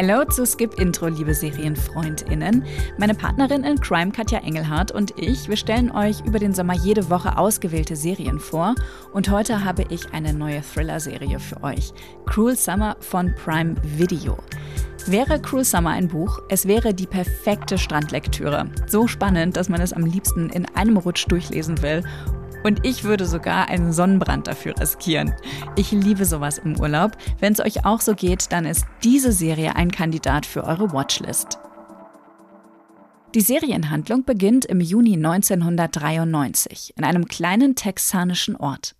Hello zu Skip Intro, liebe SerienfreundInnen. Meine Partnerin in Crime, Katja Engelhardt und ich, wir stellen euch über den Sommer jede Woche ausgewählte Serien vor. Und heute habe ich eine neue Thriller-Serie für euch. Cruel Summer von Prime Video. Wäre Cruel Summer ein Buch, es wäre die perfekte Strandlektüre. So spannend, dass man es am liebsten in einem Rutsch durchlesen will und ich würde sogar einen Sonnenbrand dafür riskieren. Ich liebe sowas im Urlaub. Wenn es euch auch so geht, dann ist diese Serie ein Kandidat für eure Watchlist. Die Serienhandlung beginnt im Juni 1993 in einem kleinen texanischen Ort.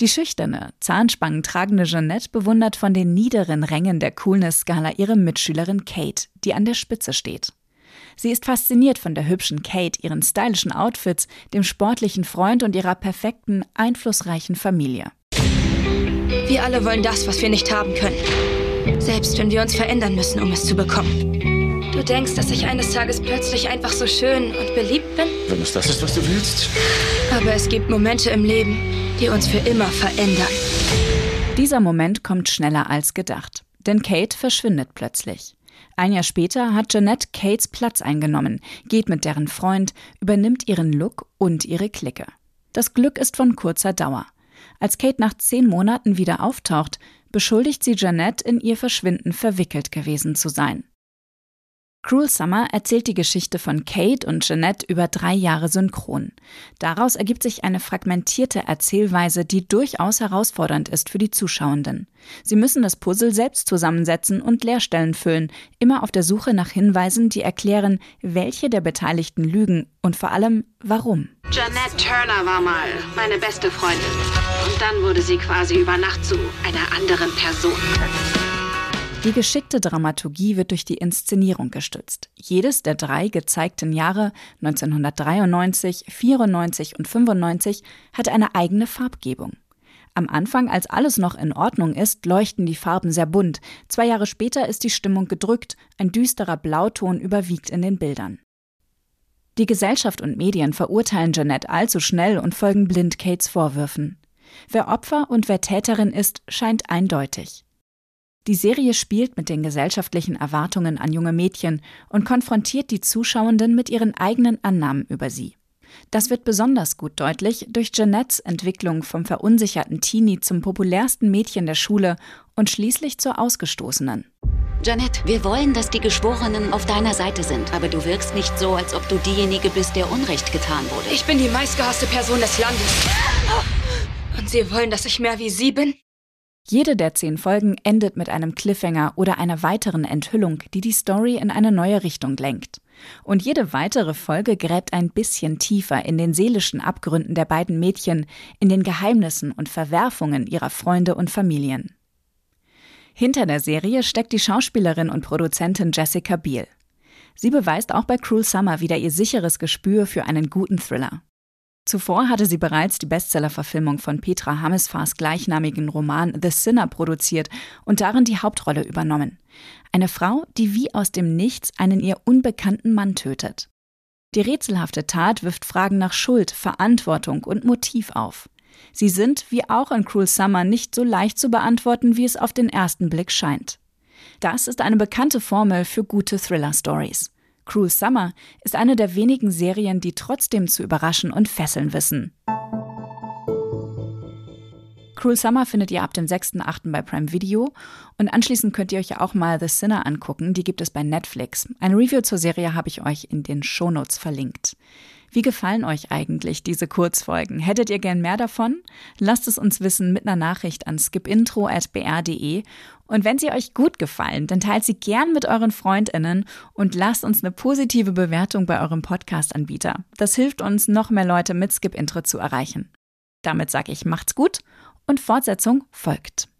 Die schüchterne, zahnspangentragende Jeanette bewundert von den niederen Rängen der Coolness-Skala ihre Mitschülerin Kate, die an der Spitze steht. Sie ist fasziniert von der hübschen Kate, ihren stylischen Outfits, dem sportlichen Freund und ihrer perfekten, einflussreichen Familie. Wir alle wollen das, was wir nicht haben können. Selbst wenn wir uns verändern müssen, um es zu bekommen. Du denkst, dass ich eines Tages plötzlich einfach so schön und beliebt bin? Wenn es das ist, was du willst. Aber es gibt Momente im Leben, die uns für immer verändern. Dieser Moment kommt schneller als gedacht. Denn Kate verschwindet plötzlich. Ein Jahr später hat Jeanette Kates Platz eingenommen, geht mit deren Freund, übernimmt ihren Look und ihre Clique. Das Glück ist von kurzer Dauer. Als Kate nach zehn Monaten wieder auftaucht, beschuldigt sie Jeanette, in ihr Verschwinden verwickelt gewesen zu sein. Cruel Summer erzählt die Geschichte von Kate und Jeanette über drei Jahre synchron. Daraus ergibt sich eine fragmentierte Erzählweise, die durchaus herausfordernd ist für die Zuschauenden. Sie müssen das Puzzle selbst zusammensetzen und Leerstellen füllen, immer auf der Suche nach Hinweisen, die erklären, welche der Beteiligten lügen und vor allem warum. Jeanette Turner war mal meine beste Freundin. Und dann wurde sie quasi über Nacht zu einer anderen Person. Die geschickte Dramaturgie wird durch die Inszenierung gestützt. Jedes der drei gezeigten Jahre 1993, 94 und 95 hat eine eigene Farbgebung. Am Anfang, als alles noch in Ordnung ist, leuchten die Farben sehr bunt. Zwei Jahre später ist die Stimmung gedrückt, ein düsterer Blauton überwiegt in den Bildern. Die Gesellschaft und Medien verurteilen Jeanette allzu schnell und folgen blind Kates Vorwürfen. Wer Opfer und wer Täterin ist, scheint eindeutig. Die Serie spielt mit den gesellschaftlichen Erwartungen an junge Mädchen und konfrontiert die Zuschauenden mit ihren eigenen Annahmen über sie. Das wird besonders gut deutlich durch Jeanettes Entwicklung vom verunsicherten Teenie zum populärsten Mädchen der Schule und schließlich zur Ausgestoßenen. Jeanette, wir wollen, dass die Geschworenen auf deiner Seite sind, aber du wirkst nicht so, als ob du diejenige bist, der Unrecht getan wurde. Ich bin die meistgehasste Person des Landes. Und Sie wollen, dass ich mehr wie Sie bin? Jede der zehn Folgen endet mit einem Cliffhanger oder einer weiteren Enthüllung, die die Story in eine neue Richtung lenkt. Und jede weitere Folge gräbt ein bisschen tiefer in den seelischen Abgründen der beiden Mädchen, in den Geheimnissen und Verwerfungen ihrer Freunde und Familien. Hinter der Serie steckt die Schauspielerin und Produzentin Jessica Biel. Sie beweist auch bei Cruel Summer wieder ihr sicheres Gespür für einen guten Thriller. Zuvor hatte sie bereits die Bestsellerverfilmung von Petra Hamesfars gleichnamigen Roman The Sinner produziert und darin die Hauptrolle übernommen. Eine Frau, die wie aus dem Nichts einen ihr unbekannten Mann tötet. Die rätselhafte Tat wirft Fragen nach Schuld, Verantwortung und Motiv auf. Sie sind, wie auch in Cruel Summer, nicht so leicht zu beantworten, wie es auf den ersten Blick scheint. Das ist eine bekannte Formel für gute Thriller-Stories. Cruel Summer ist eine der wenigen Serien, die trotzdem zu überraschen und fesseln wissen. Cruel Summer findet ihr ab dem 6.8. bei Prime Video und anschließend könnt ihr euch ja auch mal The Sinner angucken, die gibt es bei Netflix. Ein Review zur Serie habe ich euch in den Shownotes verlinkt. Wie gefallen euch eigentlich diese Kurzfolgen? Hättet ihr gern mehr davon? Lasst es uns wissen mit einer Nachricht an skipintro.br.de. Und wenn sie euch gut gefallen, dann teilt sie gern mit euren FreundInnen und lasst uns eine positive Bewertung bei eurem Podcast-Anbieter. Das hilft uns, noch mehr Leute mit Skip Intro zu erreichen. Damit sage ich, macht's gut und Fortsetzung folgt.